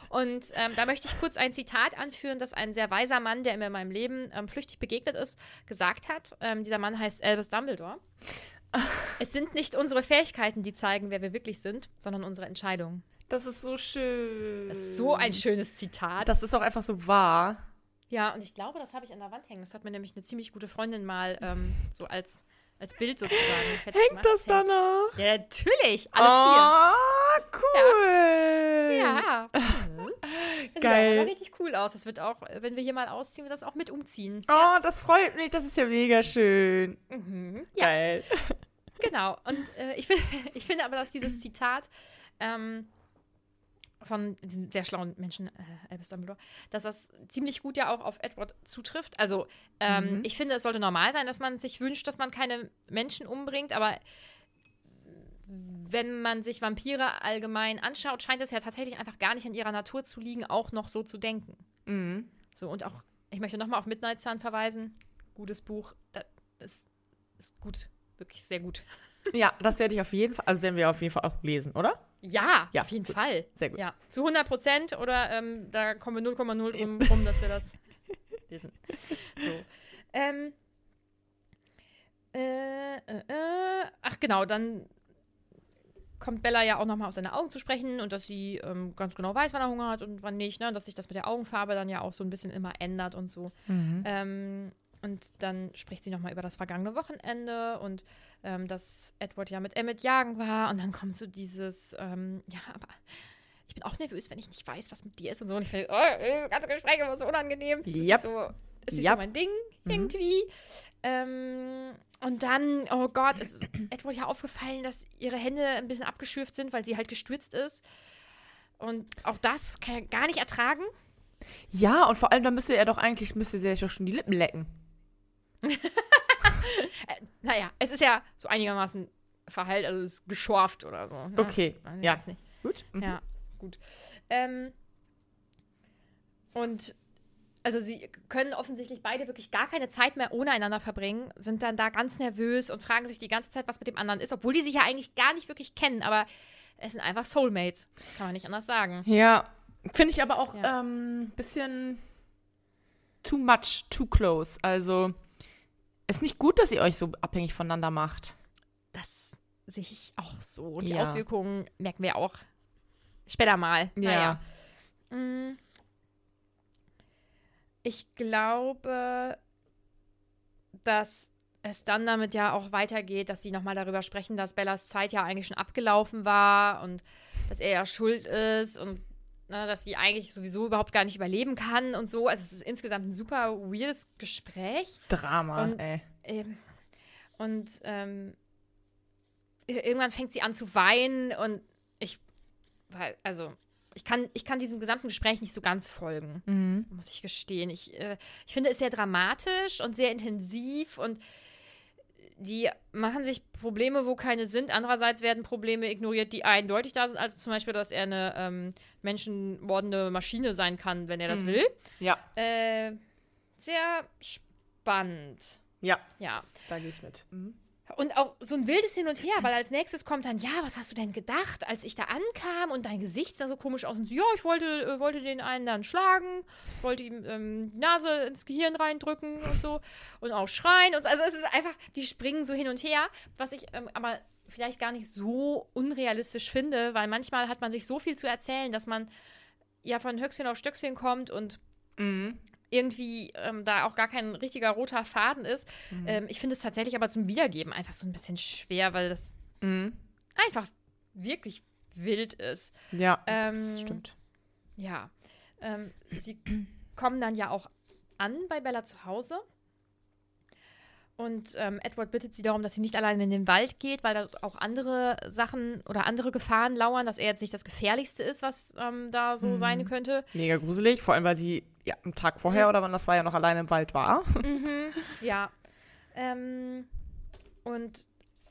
Und ähm, da möchte ich kurz ein Zitat anführen, das ein sehr weiser Mann, der mir in meinem Leben ähm, flüchtig begegnet ist, gesagt hat. Ähm, dieser Mann heißt Albus Dumbledore. es sind nicht unsere Fähigkeiten, die zeigen, wer wir wirklich sind, sondern unsere Entscheidungen.
Das ist so schön.
Das ist so ein schönes Zitat.
Das ist auch einfach so wahr.
Ja, und ich glaube, das habe ich an der Wand hängen. Das hat mir nämlich eine ziemlich gute Freundin mal ähm, so als, als Bild sozusagen fertig
Hängt
gemacht.
das danach?
Ja, natürlich. Alle
Ah, cool.
vier. Ja. Mhm. Das
Geil.
sieht aber richtig cool aus. Das wird auch, wenn wir hier mal ausziehen, wir das auch mit umziehen.
Oh, das freut mich. Das ist ja mega schön.
Mhm. Ja,
Geil.
genau. Und äh, ich, find, ich finde aber, dass dieses Zitat ähm, von diesen sehr schlauen Menschen, äh, Albus Dumbledore, dass das ziemlich gut ja auch auf Edward zutrifft. Also, ähm,
Mhm.
ich finde, es sollte normal sein, dass man sich wünscht, dass man keine Menschen umbringt, aber wenn man sich Vampire allgemein anschaut, scheint es ja tatsächlich einfach gar nicht in ihrer Natur zu liegen, auch noch so zu denken.
Mhm.
So, und auch, ich möchte nochmal auf Midnight Sun verweisen. Gutes Buch. Das, das ist gut. Wirklich sehr gut.
Ja, das werde ich auf jeden Fall, also werden wir auf jeden Fall auch lesen, oder?
Ja,
Ja,
auf jeden
gut.
Fall.
Sehr gut.
Ja, zu 100 Prozent oder ähm, da kommen wir 0,0 drum rum, dass wir das lesen. So. Ähm, äh, äh, äh, ach genau, dann kommt Bella ja auch nochmal auf seine Augen zu sprechen und dass sie ähm, ganz genau weiß, wann er Hunger hat und wann nicht, ne? Und dass sich das mit der Augenfarbe dann ja auch so ein bisschen immer ändert und so.
Mhm.
Ähm, und dann spricht sie nochmal über das vergangene Wochenende und ähm, dass Edward ja mit Emmett jagen war. Und dann kommt so dieses, ähm, ja, aber ich bin auch nervös, wenn ich nicht weiß, was mit dir ist und so. Und ich finde, oh, das ganze Gespräch war so unangenehm. Das
Yep.
so, ist nicht
Yep.
so mein Ding
Mhm.
irgendwie. Ähm, und dann, oh Gott, ist Edward ja aufgefallen, dass ihre Hände ein bisschen abgeschürft sind, weil sie halt gestürzt ist. Und auch das kann er gar nicht ertragen.
Ja, und vor allem, da müsste er doch eigentlich, müsste sie ja schon die Lippen lecken.
Naja, es ist ja so einigermaßen verheilt, also es ist geschorft oder so. Ne?
Okay, ja. Gut. Mhm.
Ja, gut. Ähm, und also sie können offensichtlich beide wirklich gar keine Zeit mehr ohne einander verbringen, sind dann da ganz nervös und fragen sich die ganze Zeit, was mit dem anderen ist, obwohl die sich ja eigentlich gar nicht wirklich kennen, aber es sind einfach Soulmates. Das kann man nicht anders sagen.
Ja, finde ich aber auch ein
Ja.
ähm, bisschen too much, too close. Also, ist nicht gut, dass ihr euch so abhängig voneinander macht.
Das sehe ich auch so. Und die
Ja.
Auswirkungen merken wir auch später mal.
Ja.
Naja. Mm. Ich glaube, dass es dann damit ja auch weitergeht, dass sie nochmal darüber sprechen, dass Bellas Zeit ja eigentlich schon abgelaufen war und dass er ja schuld ist und ne, dass sie eigentlich sowieso überhaupt gar nicht überleben kann und so. Also es ist insgesamt ein super weirdes Gespräch.
Drama,
Und-
ey.
Ähm, und ähm, irgendwann fängt sie an zu weinen und ich, also, ich kann, ich kann diesem gesamten Gespräch nicht so ganz folgen,
Mhm.
muss ich gestehen. Ich, äh, ich finde es sehr dramatisch und sehr intensiv und die machen sich Probleme, wo keine sind. Andererseits werden Probleme ignoriert, die eindeutig da sind. Also zum Beispiel, dass er eine ähm, menschenmordende Maschine sein kann, wenn er das
Mhm.
will.
Ja,
Äh, sehr spannend.
ja.
Ja.
Da gehe ich mit. Mhm.
Und auch so ein wildes Hin und Her, weil als nächstes kommt dann, ja, was hast du denn gedacht, als ich da ankam und dein Gesicht sah so komisch aus und so, ja, ich wollte, äh, wollte den einen dann schlagen, wollte ihm ähm, die Nase ins Gehirn reindrücken und so und auch schreien und so. Also es ist einfach, die springen so hin und her, was ich ähm, aber vielleicht gar nicht so unrealistisch finde, weil manchmal hat man sich so viel zu erzählen, dass man ja von Höchstchen auf Stöckchen kommt und
Mhm.
Irgendwie ähm, da auch gar kein richtiger roter Faden ist.
Mhm.
Ähm, ich finde es tatsächlich aber zum Wiedergeben einfach so ein bisschen schwer, weil das
Mhm.
einfach wirklich wild ist.
Ja,
Ähm,
das stimmt.
Ja. Ähm, sie kommen dann ja auch an bei Bella zu Hause. Und ähm, Edward bittet sie darum, dass sie nicht alleine in den Wald geht, weil da auch andere Sachen oder andere Gefahren lauern, dass er jetzt nicht das Gefährlichste ist, was ähm, da so
Mhm.
sein könnte.
Mega gruselig, vor allem, weil sie ja, am Tag vorher oder wann das war, ja noch alleine im Wald war.
Mhm, ja. Ähm, und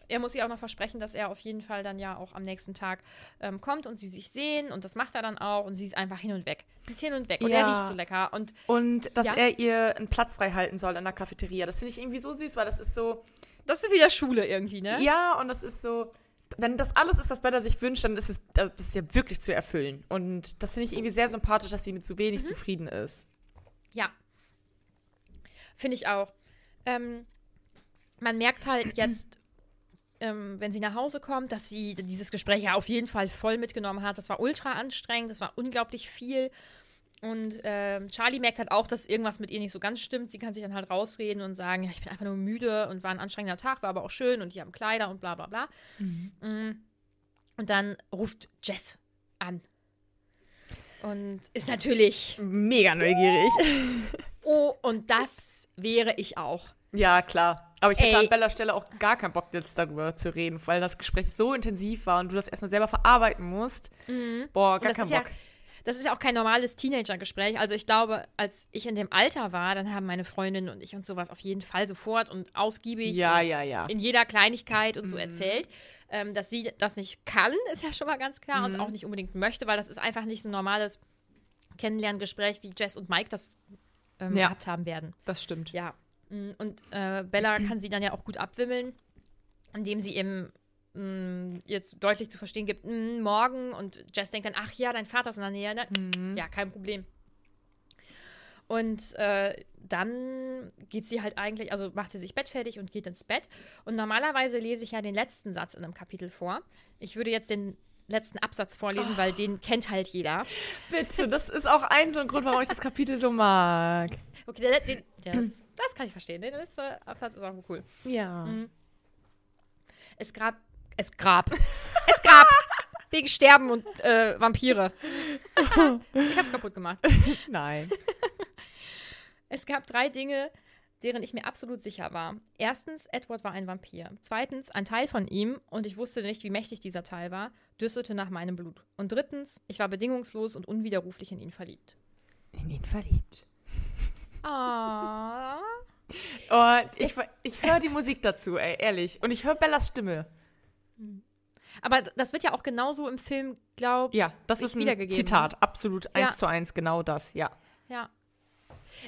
er muss ihr auch noch versprechen, dass er auf jeden Fall dann ja auch am nächsten Tag ähm, kommt und sie sich sehen und das macht er dann auch und sie ist einfach hin und weg. Sie ist hin und weg und er
Ja.
riecht so lecker und
Und dass
Ja.
er ihr einen Platz frei halten soll in der Cafeteria. Das finde ich irgendwie so süß, weil das ist so,
das ist wieder Schule irgendwie, ne?
ja, und das ist so, wenn das alles ist, was Bella sich wünscht, dann ist es das ist ja wirklich zu erfüllen. Und das finde ich irgendwie sehr sympathisch, dass sie mit so wenig zufrieden ist.
Ja. Finde ich auch. Ähm, man merkt halt jetzt, ähm, wenn sie nach Hause kommt, dass sie dieses Gespräch ja auf jeden Fall voll mitgenommen hat. Das war ultra anstrengend, das war unglaublich viel. Und ähm, Charlie merkt halt auch, dass irgendwas mit ihr nicht so ganz stimmt. Sie kann sich dann halt rausreden und sagen, ja, ich bin einfach nur müde und war ein anstrengender Tag, war aber auch schön und die haben Kleider und bla bla bla. Mm. Und dann ruft Jess an. Und ist natürlich,
Mega neugierig.
oh, und das wäre ich auch.
ja, klar. Aber ich hätte
Ey.
an Bellas Stelle auch gar keinen Bock, jetzt darüber zu reden, weil das Gespräch so intensiv war und du das erstmal selber verarbeiten musst. Boah,
Und
gar
das
keinen
ist ja,
Bock.
das ist ja auch kein normales Teenager-Gespräch. Also ich glaube, als ich in dem Alter war, dann haben meine Freundin und ich und sowas auf jeden Fall sofort und ausgiebig
Ja,
und
ja, ja.
in jeder Kleinigkeit und
Mhm.
so erzählt. Ähm, dass sie das nicht kann, ist ja schon mal ganz klar
Mhm.
und auch nicht unbedingt möchte, weil das ist einfach nicht so ein normales Kennenlerngespräch, wie Jess und Mike das ähm, gehabt haben werden.
Das stimmt.
Ja. Mm, Und äh, Bella kann sie dann ja auch gut abwimmeln, indem sie eben mm, jetzt deutlich zu verstehen gibt, mm, morgen und Jess denkt dann, ach ja, dein Vater ist in der Nähe, ne?
Mhm.
Ja, kein Problem. Und äh, dann geht sie halt eigentlich, also macht sie sich bettfertig und geht ins Bett. Und normalerweise lese ich ja den letzten Satz in einem Kapitel vor. Ich würde jetzt den letzten Absatz vorlesen, weil den kennt halt jeder.
Bitte, das ist auch ein so ein Grund, warum ich das Kapitel so mag.
Okay, der, der, der, das kann ich verstehen. Der letzte Absatz ist auch cool.
Ja.
Mhm. Es grab. Es grab. es grab. Wegen Sterben und äh, Vampire. ich hab's kaputt gemacht.
Nein.
Es gab drei Dinge, deren ich mir absolut sicher war. Erstens, Edward war ein Vampir. Zweitens, ein Teil von ihm, und ich wusste nicht, wie mächtig dieser Teil war, dürstete nach meinem Blut. Und drittens, ich war bedingungslos und unwiderruflich in ihn verliebt.
In ihn verliebt.
Ah.
Oh, ich, ich höre die Musik dazu, ey, ehrlich. Und ich höre Bellas Stimme.
Aber das wird ja auch genauso im Film, glaub
Ja, das ist ein
wiedergegeben,
Zitat. Absolut eins
Ja.
zu eins, genau das, ja.
Ja.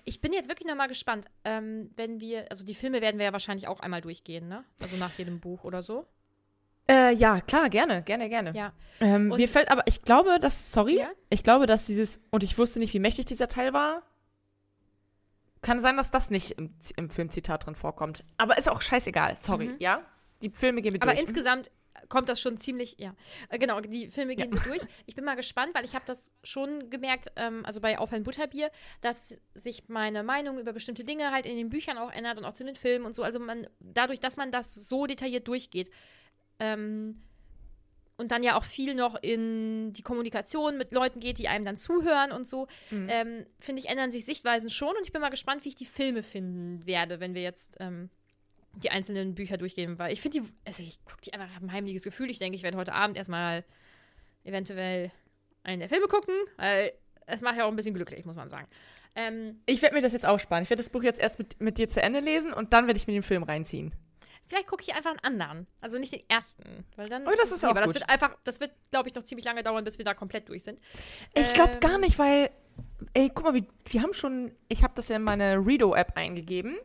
Ich bin jetzt wirklich nochmal gespannt, ähm, wenn wir, also die Filme werden wir ja wahrscheinlich auch einmal durchgehen, ne? Also nach jedem Buch oder so.
Äh, ja, klar, gerne, gerne, gerne.
Ja.
Ähm,
Und-
mir fällt aber, ich glaube, dass, sorry,
Ja?
ich glaube, dass dieses, und ich wusste nicht, wie mächtig dieser Teil war. Kann sein, dass das nicht im, im Filmzitat drin vorkommt. Aber ist auch scheißegal, sorry,
Mhm.
ja? Die Filme gehen wir
Aber
durch.
insgesamt kommt das schon ziemlich, ja. Äh, genau, die Filme gehen wir durch. Ich bin mal gespannt, weil ich habe das schon gemerkt, ähm, also bei Aufhellen Butterbier, dass sich meine Meinung über bestimmte Dinge halt in den Büchern auch ändert und auch zu den Filmen und so. Also man, dadurch, dass man das so detailliert durchgeht, ähm, und dann ja auch viel noch in die Kommunikation mit Leuten geht, die einem dann zuhören und so,
Mhm.
ähm, finde ich, ändern sich Sichtweisen schon und ich bin mal gespannt, wie ich die Filme finden werde, wenn wir jetzt ähm, die einzelnen Bücher durchgehen, weil ich finde die, also ich gucke die einfach, habe ein heimliches Gefühl. Ich denke, ich werde heute Abend erstmal eventuell einen der Filme gucken, weil es macht ja auch ein bisschen glücklich, muss man sagen. Ähm,
Ich werde mir das jetzt aufsparen. Ich werde das Buch jetzt erst mit, mit dir zu Ende lesen und dann werde ich mir den Film reinziehen.
Vielleicht gucke ich einfach einen anderen, also nicht den ersten, weil dann.
Oh, das ist auch
lieber. Das
gut.
wird einfach, das wird, glaube ich, noch ziemlich lange dauern, bis wir da komplett durch sind.
Ich glaube
Ähm,
gar nicht, weil, ey, guck mal, wir, wir haben schon, ich habe das ja in meine Redo-App eingegeben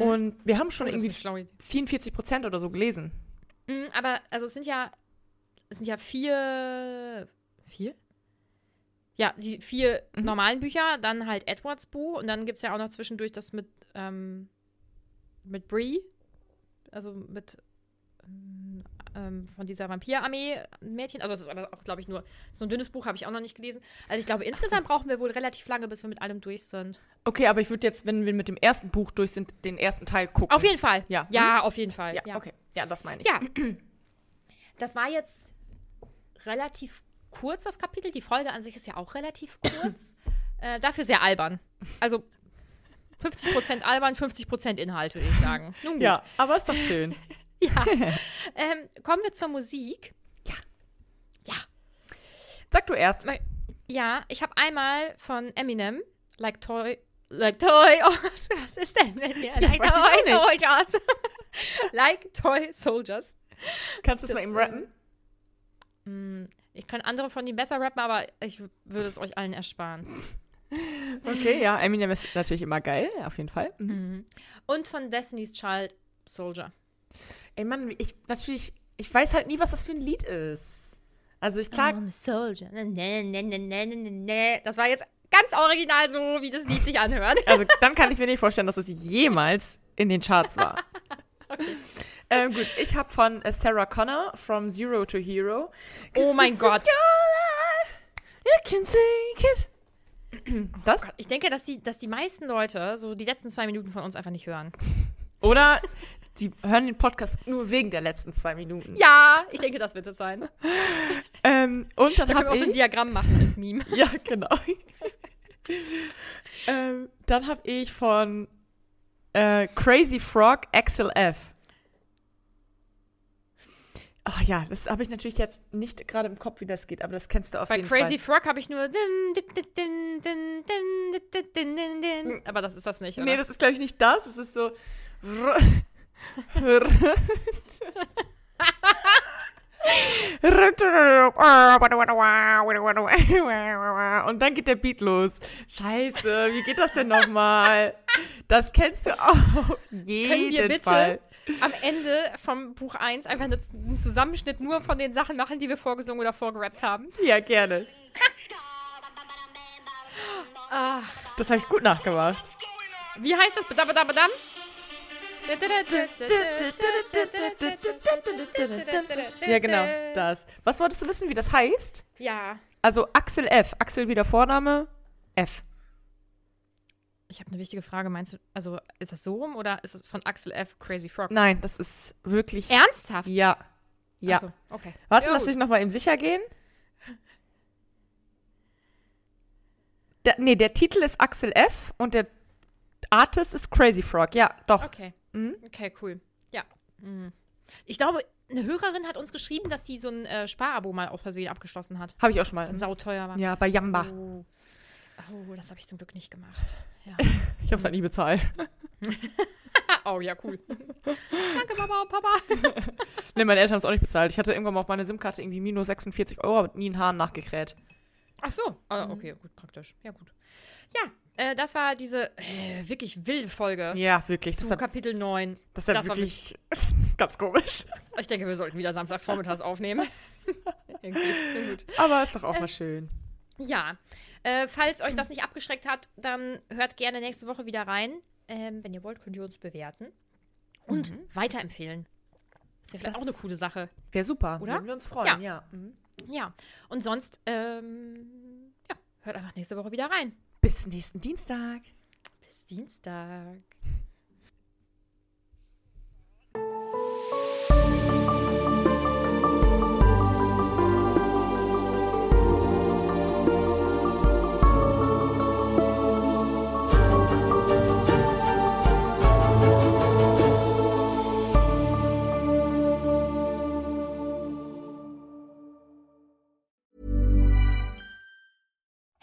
Und wir haben schon
Oh, das
irgendwie
eine schlaue Idee.
44 Prozent oder so gelesen.
Mm, aber, also es sind ja, es sind ja vier, vier? Ja, die vier
Mhm.
normalen Bücher, dann halt Edwards Buch und dann gibt es ja auch noch zwischendurch das mit, ähm, mit Bree, also mit ähm, ähm, von dieser Vampirarmee-Mädchen. Also es ist aber auch, glaube ich, nur so ein dünnes Buch, habe ich auch noch nicht gelesen. Also ich glaube, insgesamt brauchen wir wohl relativ lange, bis wir mit allem durch sind.
Okay, aber ich würde jetzt, wenn wir mit dem ersten Buch durch sind, den ersten Teil gucken.
Auf jeden Fall.
Ja.
Ja, auf jeden Fall.
Ja, okay. Ja, das meine ich.
Ja. Das war jetzt relativ kurz, das Kapitel. Die Folge an sich ist ja auch relativ kurz. äh, dafür sehr albern. Also 50% albern, 50% Inhalt, würde ich sagen. Nun gut.
Ja, aber ist doch schön.
ja. ähm, kommen wir zur Musik.
Ja.
Ja.
Sag du erst.
Ja, ich habe einmal von Eminem, Like Toy, Like Toy, oh, was, ist denn mit mir? Like
auch
Toy. Soldiers. like Toy Soldiers.
Kannst du es mal eben rappen?
Mm, Ich kann andere von ihm besser rappen, aber ich würde es euch allen ersparen.
Okay, ja, Eminem ist natürlich immer geil, auf jeden Fall. Mhm.
Mhm. Und von Destiny's Child Soldier.
Ey, Mann, ich natürlich, ich weiß halt nie, was das für ein Lied ist. Also ich klar,
I'm a soldier. Ne, ne, ne, ne, ne, ne, ne. Das war jetzt ganz original so, wie das Lied sich anhört.
also dann kann ich mir nicht vorstellen, dass es jemals in den Charts war. Ähm, gut, ich habe von äh, Sarah Connor, From Zero to Hero.
Oh mein Gott.
You can take it. Das?
Ich denke, dass die, dass die meisten Leute so die letzten zwei Minuten von uns einfach nicht hören.
Oder die hören den Podcast nur wegen der letzten zwei Minuten.
Ja, ich denke, das wird es sein.
Ähm, und dann
Da
habe
auch so ein
ich...
Diagramm machen als Meme.
Ja, genau. ähm, dann habe ich von äh, Crazy Frog XLF. Ach ja, das habe ich natürlich jetzt nicht gerade im Kopf, wie das geht, aber das kennst du auf
Bei
jeden
Crazy
Fall.
Frog habe ich nur. Aber das ist das nicht, oder?
Nee, das ist, glaube ich, nicht das. Es ist so. Und dann geht der Beat los. Scheiße, wie geht das denn nochmal? Das kennst du auf jeden
Können wir bitte
Fall
am Ende vom Buch 1 einfach eine- einen Zusammenschnitt nur von den Sachen machen, die wir vorgesungen oder vorgerappt haben?
Ja, gerne.
Ah,
Das habe ich gut nachgemacht.
wie heißt das? Badam, badam, badam?
Ja, genau, das. Was wolltest du wissen, wie das heißt?
Ja,
Also Axel F. Axel wieder Vorname, F.
ich habe eine wichtige Frage. Meinst du, also ist das so rum oder ist es von Axel F. Crazy Frog?
Nein, das ist wirklich.
Ernsthaft?
Ja. Ja.
So, okay.
Warte,
Ja,
lass
gut.
mich nochmal eben sicher gehen. Der, nee, der Titel ist Axel F. und der Artist ist Crazy Frog. Ja, doch.
Okay.
Mhm.
Okay, cool. Ja. Mhm. Ich glaube, eine Hörerin hat uns geschrieben, dass die so ein äh, Sparabo mal aus Versehen abgeschlossen hat.
Habe ich auch schon
Das dann
mal.
sauteuer war.
Ja, bei Jamba.
Oh. Oh, das habe ich zum Glück nicht gemacht. Ja.
Ich habe es halt nie bezahlt.
oh, ja, cool. Danke, Mama und Papa.
nee, meine Eltern haben es auch nicht bezahlt. Ich hatte irgendwann mal auf meine SIM-Karte irgendwie minus 46 Euro, aber nie einen Hahn nachgekräht.
Ach so. Ah, okay, gut, praktisch. Ja, gut. Ja, äh, das war diese äh, wirklich wilde Folge
Ja, wirklich.
zu
Das ist
Kapitel 9.
das
das war
wirklich ganz komisch.
Ich denke, wir sollten wieder samstags vormittags aufnehmen. Irgendwie. Gut.
Aber ist doch auch mal schön.
Ja, äh, falls euch das nicht abgeschreckt hat, dann hört gerne nächste Woche wieder rein. Ähm, wenn ihr wollt, könnt ihr uns bewerten und weiterempfehlen. Das wäre vielleicht
Das-
auch eine coole Sache.
Wäre super.
Oder?
Würden wir uns freuen,
Ja.
ja. Mhm.
Ja, und sonst, ähm, ja, hört einfach nächste Woche wieder rein.
Bis nächsten Dienstag.
Bis Dienstag.